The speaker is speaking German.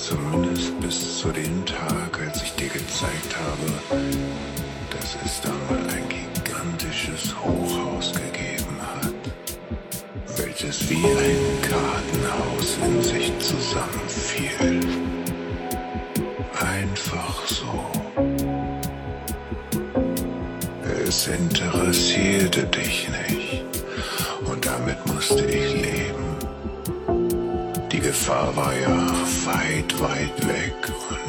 zumindest bis zu dem Tag, als ich dir gezeigt habe, dass es da mal ein gigantisches Hochhaus gegeben hat, welches wie ein Gartenhaus in sich zusammenfiel. Einfach so. Es interessierte dich nicht und damit musste ich Jaffa weit, weit weg.